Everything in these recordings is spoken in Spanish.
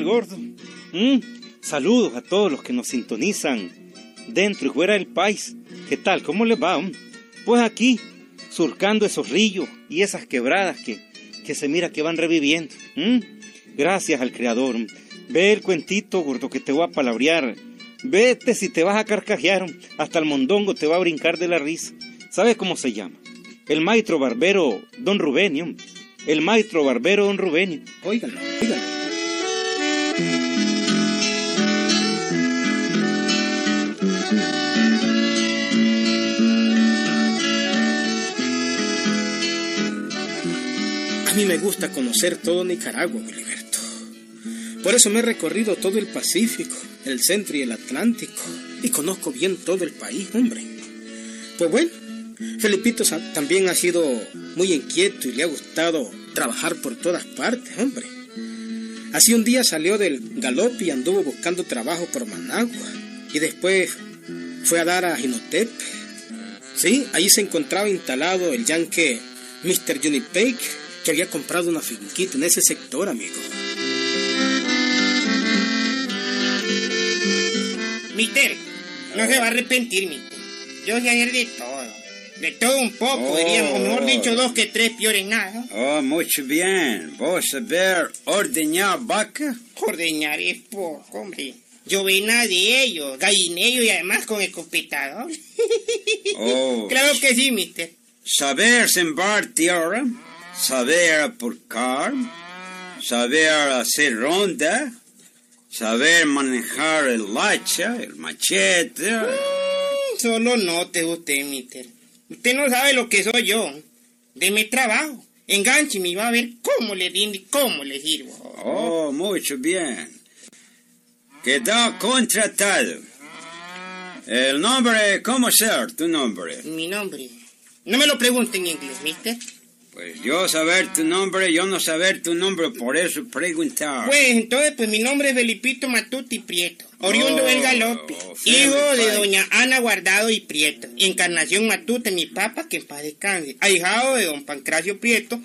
gordo? ¿Mm? Saludos a todos los que nos sintonizan dentro y fuera del país. ¿Qué tal? ¿Cómo les va? Pues aquí, surcando esos ríos y esas quebradas que, que se mira que van reviviendo. Gracias al Creador. Ve el cuentito, gordo, que te voy a palabrear. Vete si te vas a carcajear. Hasta el mondongo te va a brincar de la risa. ¿Sabes cómo se llama? El maestro barbero Don Rubenio. El maestro barbero Don Rubenio. Óigalo, óigalo. Mí me gusta conocer todo Nicaragua, Gilberto. Por eso me he recorrido todo el Pacífico, el Centro y el Atlántico. Y conozco bien todo el país, hombre. Pues bueno, Felipito también ha sido muy inquieto y le ha gustado trabajar por todas partes, hombre. Así un día salió del galope y anduvo buscando trabajo por Managua. Y después fue a dar a Jinotepe. Sí, ahí se encontraba instalado el yanque Mr. Junipake que había comprado una finquita en ese sector, amigo. Mister, no se va a arrepentir, mister. Yo sé hacer de todo. De todo un poco, diríamos. Mejor dicho, dos que tres peores nada. Oh, mucho bien. ¿Vos saber ordeñar vaca? Ordeñar es poco, hombre. Yo nada de ellos, gallinero y además con escopetador. Oh. claro que sí, mister. ¿Saber sembrar tierra? Saber apurcar, saber hacer ronda, saber manejar el hacha, el machete. Mm, solo note usted, mister. Usted no sabe lo que soy yo. Deme trabajo. Enganche y va a ver cómo le rindo y cómo le sirvo. Oh, mucho bien. Queda contratado. El nombre, ¿cómo ser tu nombre? Mi nombre. No me lo pregunte en inglés, mister. Pues yo saber tu nombre, yo no saber tu nombre, por eso preguntar. Pues entonces, pues mi nombre es Felipito Matuti Prieto, oriundo del Galope, oh, hijo de doña Ana Guardado y Prieto, Encarnación Matute, mi papá, que en paz descanse, ahijado de don Pancracio Prieto,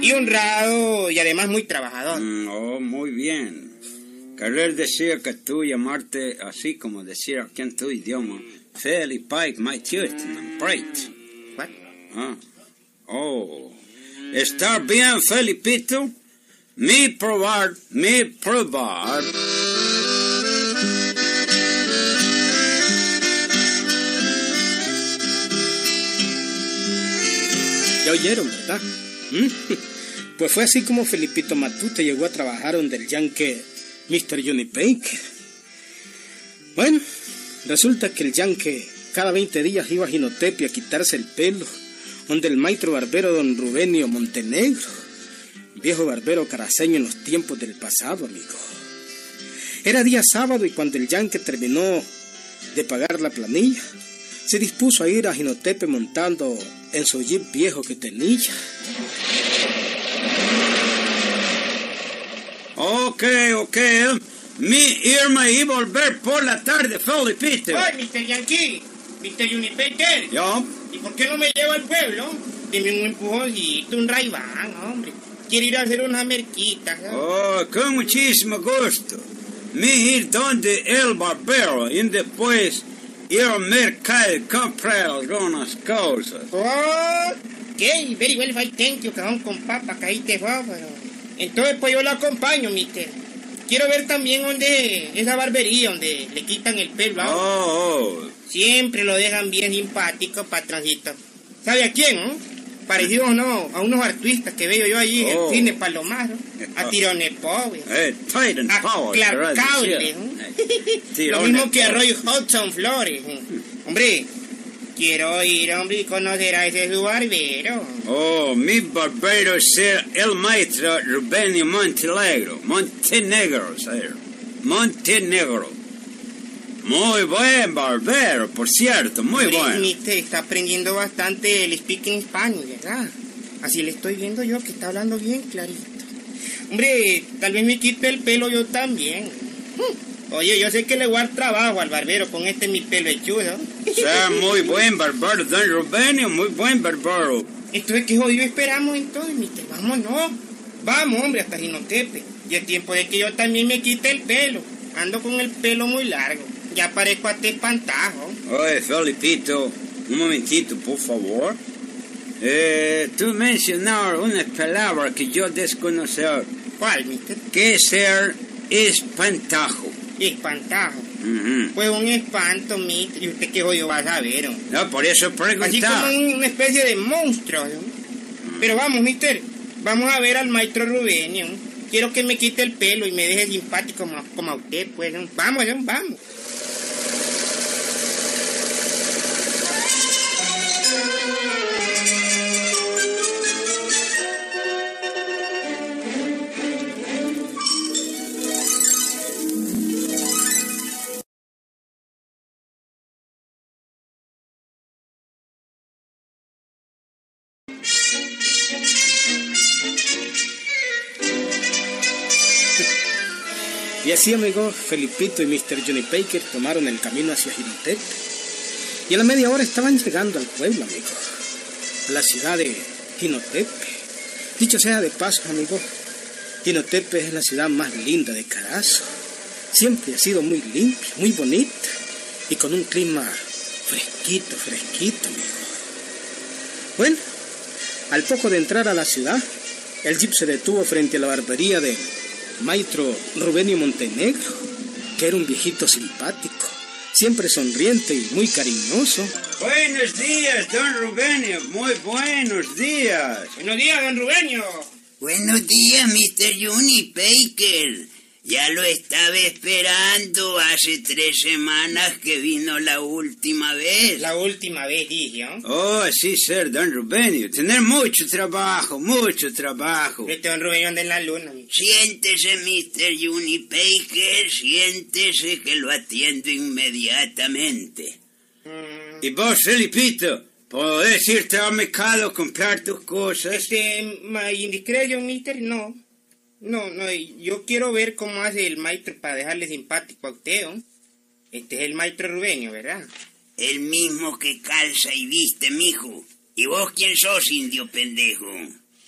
y honrado y además muy trabajador. Mm, oh, muy bien. Querer decir que tú llamarte así como decir aquí en tu idioma, Felipe, my and Prieto. What? Ah. Oh. Estar bien, Felipito. Mi probar, mi probar. Ya oyeron, ¿verdad? ¿Mm? Pues fue así como Felipito Matute llegó a trabajar donde el yanque Mr. Johnny Pake. Bueno, resulta que el yanque cada 20 días iba a Ginotepe a quitarse el pelo donde el maestro barbero don Rubenio Montenegro, viejo barbero caraceño en los tiempos del pasado, amigo. Era día sábado y cuando el yanque terminó de pagar la planilla, se dispuso a ir a Ginotepe montando en su jeep viejo que tenía. Ok, ok. Mi irme y volver por la tarde, Felipito. ¡Ay, Mr. Yankee! Mr. Unipeter. ¿Yo? ¿Y por qué no me lleva al pueblo? Dime un empujoncito, un raibán, hombre. Quiero ir a hacer unas merquitas. Oh, con muchísimo gusto. Me ir donde el barbero y después ir al mercado y comprar algunas cosas. Oh, ¿qué? Very well, I thank you, cajón con papa, caíste pero... Entonces, pues yo lo acompaño, mister. Quiero ver también donde esa barbería, donde le quitan el pelo. Oh, oh. Siempre lo dejan bien simpático, patroncito. ¿Sabe a quién, no? Parecido no, a unos artistas que veo yo allí en el oh. cine Palomaro, a Tirone Power, eh, a Clark Cable, lo mismo que a Roy Hudson Flores. Hombre, quiero ir, hombre, y conocer a ese su barbero. Oh, mi barbero es el maestro Rubenio Montenegro, Montenegro, sir. Montenegro. Muy buen barbero, por cierto, muy bueno. Mister, está aprendiendo bastante el speaking Spanish, ¿verdad? Así le estoy viendo yo que está hablando bien clarito. Hombre, tal vez me quite el pelo yo también. Hmm. Oye, yo sé que le voy a dar trabajo al barbero con este mi pelo hechudo. Sea muy buen barbero, don Rubenio, muy buen barbero. Entonces, ¿qué jodido esperamos entonces, mister? Vámonos. Vamos, hombre, hasta Ginotepe. Y es tiempo de que yo también me quite el pelo. Ando con el pelo muy largo. Ya parezco a espantajo. Oye, Felipito, un momentito, por favor. Eh, tú mencionabas una palabra que yo desconocía. ¿Cuál, mister? ¿Qué es ser espantajo? Espantajo. Ujú. Pues un espanto, mister. ¿Y usted qué jodido va a saber? hombre? No, por eso Así preguntaba. como una especie de monstruo. ¿no? Pero vamos, mister. Vamos a ver al maestro Rubenio. Quiero que me quite el pelo y me deje simpático como, como a usted, pues. ¿no? Vamos, ¿no? vamos. Y así, amigo, Felipito y Mr. Johnny Baker tomaron el camino hacia Jinotep. Y a la media hora estaban llegando al pueblo, amigo. A la ciudad de Jinotep. Dicho sea de paso, amigo, Jinotep es la ciudad más linda de Carazo. Siempre ha sido muy limpia, muy bonita y con un clima fresquito, fresquito, amigo. Bueno, al poco de entrar a la ciudad, el jeep se detuvo frente a la barbería del maestro Rubenio Montenegro, que era un viejito simpático, siempre sonriente y muy cariñoso. Buenos días, don Rubenio. Muy buenos días. Buenos días, don Rubenio. Buenos días, Mr. Juni Baker. Ya lo estaba esperando hace tres semanas que vino la última vez. La última vez dije. Oh, sí, ser don Rubenio. Tener mucho trabajo, mucho trabajo. Este don Rubenio en la luna. Siéntese, Mr. Juni Baker, siéntese que lo atiendo inmediatamente. Mm, Y vos, Felipito, podés irte al mercado a comprar tus cosas. Este, ma- indiscreto, mister, no. No, no, yo quiero ver cómo hace el maestro para dejarle simpático a usted, ¿no? Este es el maestro Rubenio, ¿verdad? El mismo que calza y viste, mijo. ¿Y vos quién sos, indio pendejo?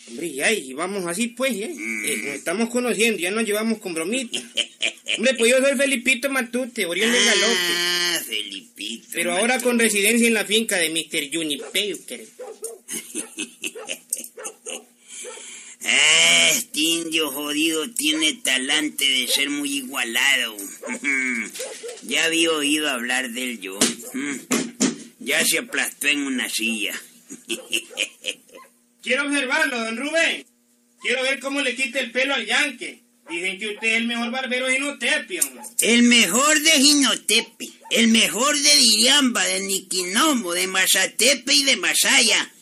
Hombre, ya, y vamos así pues, ¿eh? Eh, nos estamos conociendo, ya nos llevamos con bromita. Hombre, pues yo soy Felipito Matute, oriundo de Galope. Ah, Felipito. Pero ahora con residencia en la finca de Mr. Juni Baker. Ah, este indio jodido tiene talante de ser muy igualado. ya había oído hablar de él yo. ya se aplastó en una silla. Quiero observarlo, don Rubén. Quiero ver cómo le quita el pelo al yanque. Dicen que usted es el mejor barbero de Inotepio. el mejor de Jinotepe, el mejor de Diriamba, de Niquinomo, de Mazatepe y de Masaya.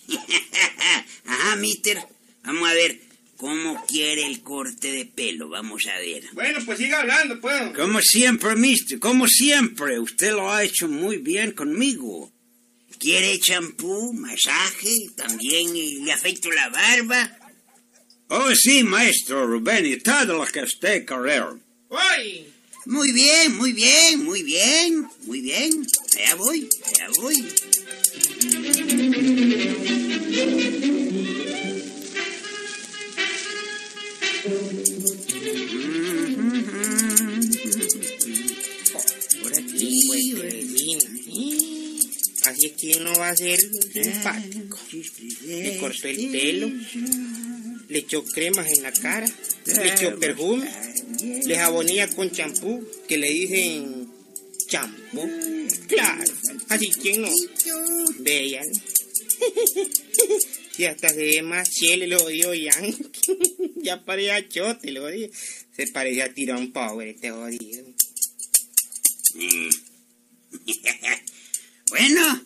Ajá, mister. Vamos a ver cómo quiere el corte de pelo. Vamos a ver. Bueno, pues siga hablando, pues. Como siempre, mister, como siempre. Usted lo ha hecho muy bien conmigo. ¿Quiere champú, masaje? También le afeito la barba. Oh, sí, maestro Rubenio, todo lo que usted quiera. ¡Uy! Muy bien, muy bien, muy bien, muy bien. Allá voy, allá voy. Por aquí, pues. Así es que uno va a ser simpático. Le cortó el pelo, le echó cremas en la cara, le echó perfume, le jabonía con champú, que le dicen champú. Claro, así que no. Vean. Y hasta se más chile, lo odio ya. ya parecía chote, lo odio. Se parecía tirar un power este jodido. Bueno,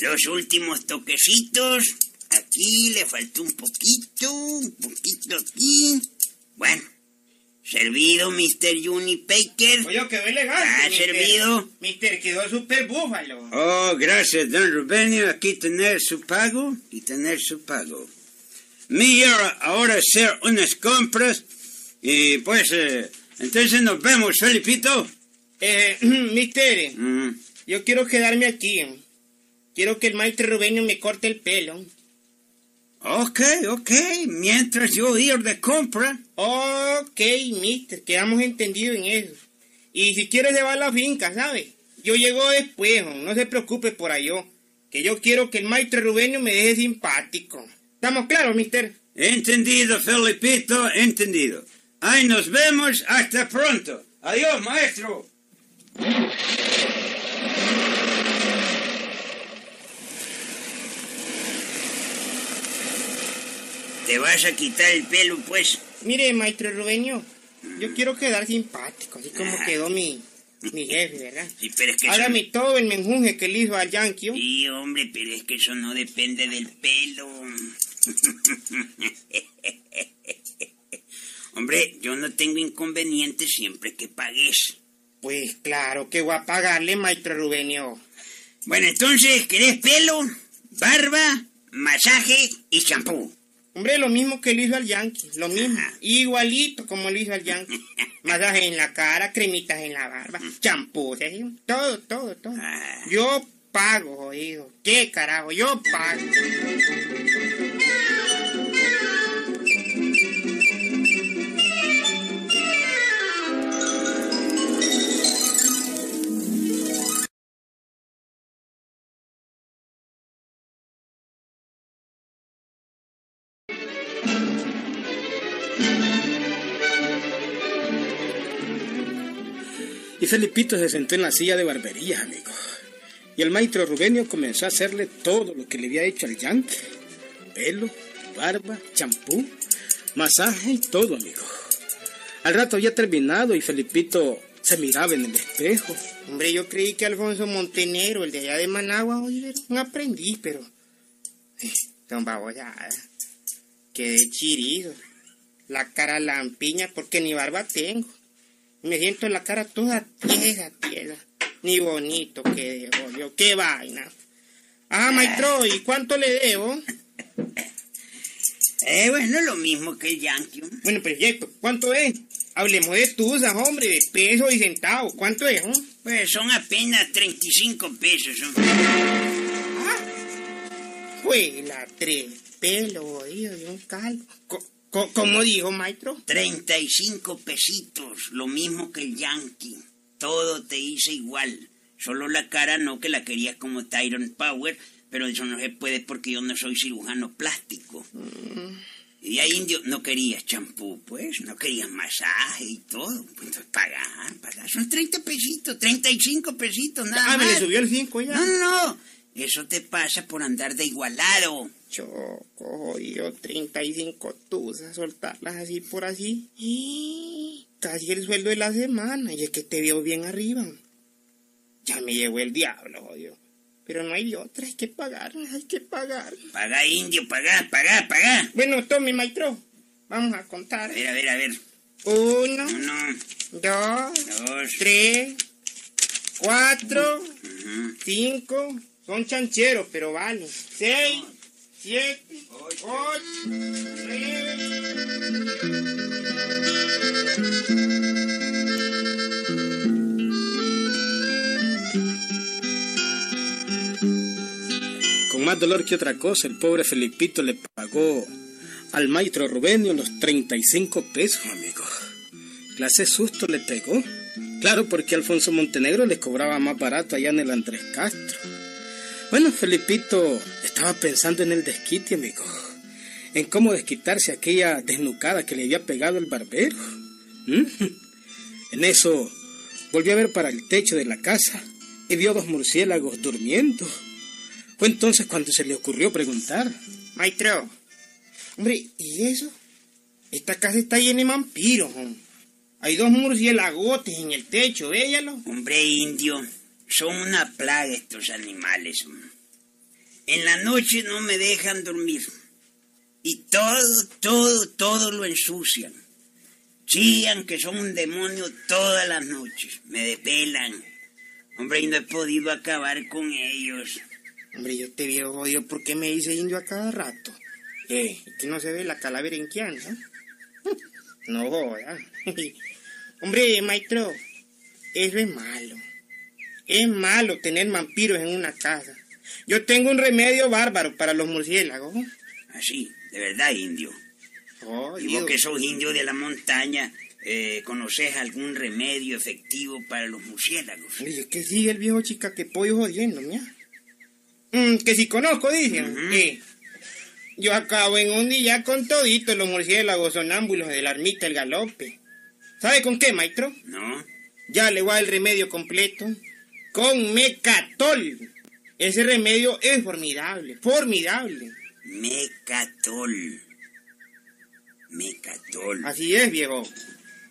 los últimos toquecitos. Aquí le faltó un poquito, un poquito aquí. Bueno, servido, Mr. Juni Baker. Oye, quedó elegante. ¿Ha servido? Mister, quedó super búfalo. Oh, gracias, don Rubenio. Aquí tener su pago y tener su pago. Mi hora ahora hacer unas compras y pues, eh, entonces nos vemos, Felipito. Eh, mister, Mm, yo quiero quedarme aquí. Quiero que el maestro Rubenio me corte el pelo. Ok, ok, mientras yo ir de compra. Ok, mister, quedamos entendidos en eso. Y si quieres llevar la finca, ¿sabe? Yo llego después, no se preocupe por ahí, que yo quiero que el maestro Rubenio me deje simpático. ¿Estamos claros, mister? Entendido, Felipito, entendido. Ahí nos vemos, hasta pronto. Adiós, maestro. Te vas a quitar el pelo, pues. Mire, maestro Rubenio, yo quiero quedar simpático, así como quedó mi, mi jefe, ¿verdad? Sí, pero es que eso- Hágame todo el menjunje que le hizo al Yankee. Sí, hombre, pero es que eso no depende del pelo. hombre, yo no tengo inconveniente siempre que pagues. Pues claro que voy a pagarle, maestro Rubenio. Bueno, entonces, ¿querés pelo, barba, masaje y champú? Hombre, lo mismo que le hizo al Yankee, lo mismo. Ajá. Igualito como le hizo al Yankee. Masaje en la cara, cremitas en la barba, champú, ¿sí? todo, todo, todo. Ah. Yo pago, jodido. ¿Qué carajo? Yo pago. Felipito se sentó en la silla de barbería, amigo. Y el maestro Rubenio comenzó a hacerle todo lo que le había hecho al Yankee. Pelo, barba, champú, masaje y todo, amigo. Al rato había terminado y Felipito se miraba en el espejo. Hombre, yo creí que Alfonso Montenegro, el de allá de Managua, oye, era un aprendiz, pero... eh, Don babosada. Quedé chirido. La cara lampiña porque ni barba tengo. Me siento la cara toda tiesa, tiesa. Ni bonito quedé, yo. Qué vaina. Ah, maestro, ¿y cuánto le debo? Eh, bueno, lo mismo que el Yankee. ¿no? Bueno, proyecto, ¿cuánto es? Hablemos de tuzas, hombre, de pesos y centavos. ¿Cuánto es, oh? Pues son apenas 35 pesos. ¿no? Fue la tres pelo, oído, y un calvo. ¿Cómo dijo, maestro? 35 pesitos, lo mismo que el Yankee. Todo te hice igual. Solo la cara no, que la querías como Tyron Power, pero eso no se puede porque yo no soy cirujano plástico. Y ahí indio no querías champú, pues, no querías masaje y todo. Pues entonces, pagar, pagar. Son 30 pesitos, 35 pesitos, nada Ah, me más. le subió el 5 ya. No, no, no. Eso te pasa por andar de igualado. Choco, jodido, 35 tuzas, soltarlas así por así. ¡Y! Casi el sueldo de la semana, y es que te veo bien arriba. Ya me llegó el diablo, jodido. Pero no hay de otra, hay que pagar, hay que pagar. Paga, indio, paga, paga, paga. Bueno, tome, maestro. Vamos a contar. A ver, a ver, a ver. Uno, Uno, dos, dos, tres, cuatro, cinco. Son chancheros, pero vale. Seis, siete, ocho, nueve. Con más dolor que otra cosa, el pobre Felipito le pagó al maestro Rubenio los 35 pesos, amigo. Clase susto le pegó. Claro, porque Alfonso Montenegro le cobraba más barato allá en el Andrés Castro. Bueno, Felipito estaba pensando en el desquite, amigo. En cómo desquitarse aquella desnucada que le había pegado el barbero. ¿Mm? En eso volvió a ver para el techo de la casa y vio dos murciélagos durmiendo. Fue entonces cuando se le ocurrió preguntar. Maestro, hombre, ¿y eso? Esta casa está llena de vampiros. Hay dos murciélagotes en el techo, véalo. Hombre indio, son una plaga estos animales. En la noche no me dejan dormir. Y todo, todo, todo lo ensucian. Chían que son un demonio todas las noches. Me desvelan. Hombre, y no he podido acabar con ellos. Hombre, yo te veo jodido, ¿por qué me dice indio a cada rato? Eh, que no se ve la calavera en Kianza. No joda. Hombre, maestro, eso es malo. Es malo tener vampiros en una casa. Yo tengo un remedio bárbaro para los murciélagos. Así, de verdad, indio. Oh, Y vos que sos indio de la montaña, eh, ¿conoces algún remedio efectivo para los murciélagos? Oye, que sigue el viejo chica que pollo jodiendo, mía. Mm, que si conozco, dicen. Ujú. Sí. Yo acabo en un día con toditos los murciélagos sonámbulos de la ermita El Galope. ¿Sabe con qué, maestro? ¿No? Ya le voy el remedio completo. Con mecatol. Ese remedio es formidable, formidable. Mecatol. Mecatol. Así es, viejo.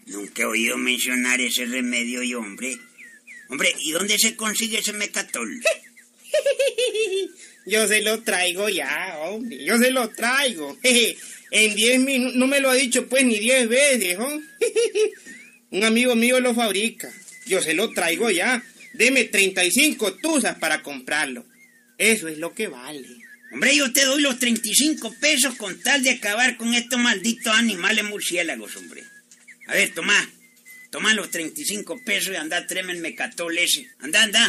Nunca he oído mencionar ese remedio y hombre. Hombre, ¿y dónde se consigue ese mecatol? Yo se lo traigo ya, hombre. Yo se lo traigo. En 10 minutos, no me lo ha dicho pues ni 10 veces, ¿oh? Un amigo mío lo fabrica. Yo se lo traigo ya. Deme 35 tuzas para comprarlo. Eso es lo que vale. Hombre, yo te doy los 35 pesos con tal de acabar con estos malditos animales murciélagos, hombre. A ver, toma. Toma los 35 pesos y anda, tráeme el mecatol ese. Anda, anda.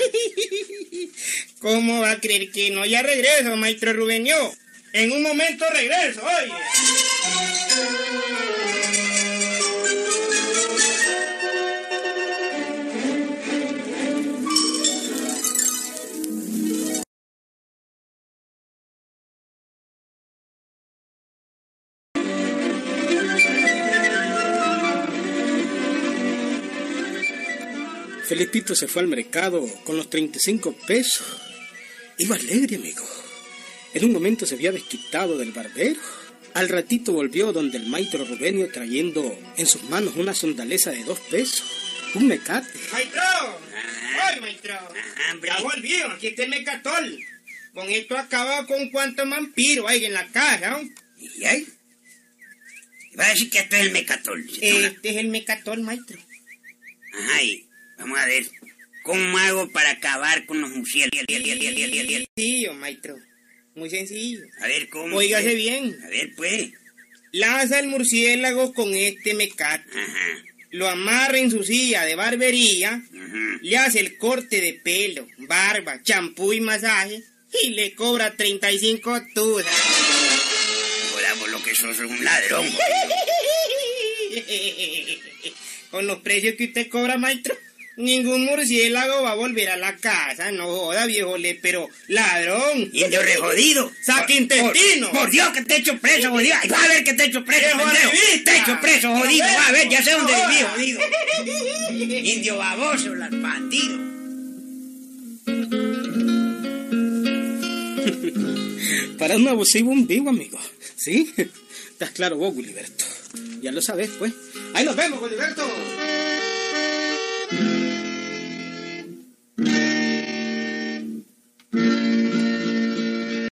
¿Cómo va a creer que no? Ya regreso, maestro Rubenio. En un momento regreso, oye. Felipito se fue al mercado con los 35 pesos. Iba alegre, amigo. En un momento se había desquitado del barbero. Al ratito volvió donde el maestro Rubenio trayendo en sus manos una sondaleza de dos pesos. Un mecate. Maestro, Ajá. ¡Ay, maestro! Ajá, hombre. Ya volvió, aquí está el mecatol. Con esto acaba con cuántos vampiros hay en la casa. ¿no? ¿Y ahí? Va a decir que esto es el mecatol. Este es el mecatol, maestro. Ajá, y vamos a ver. ¿Cómo hago para acabar con los murciélagos? Sencillo, maestro. Muy sencillo. A ver, ¿cómo? Óigase pues? bien. A ver, pues. Lanza el murciélago con este mecate. Ajá. Lo amarra en su silla de barbería. Ajá. Le hace el corte de pelo, barba, champú y masaje. Y le cobra 35 tudas. Vos lo que sos un ladrón. Con los precios que usted cobra, maestro, ningún murciélago va a volver a la casa. No joda, viejo le, pero ladrón. Indio re jodido. Saque Por- intestino. Por, por Dios que te echo preso, jodido. Ay, va a ver que te echo preso, pendejo. activista. Te echo preso, jodido. Va a ver, ya sé dónde viví, jodido. Indio baboso, las bandido. Para un abusivo un vivo, amigo. ¿Sí? Estás claro vos, Gulliverto. Ya lo sabes, pues. Ahí nos vemos, Goliberto.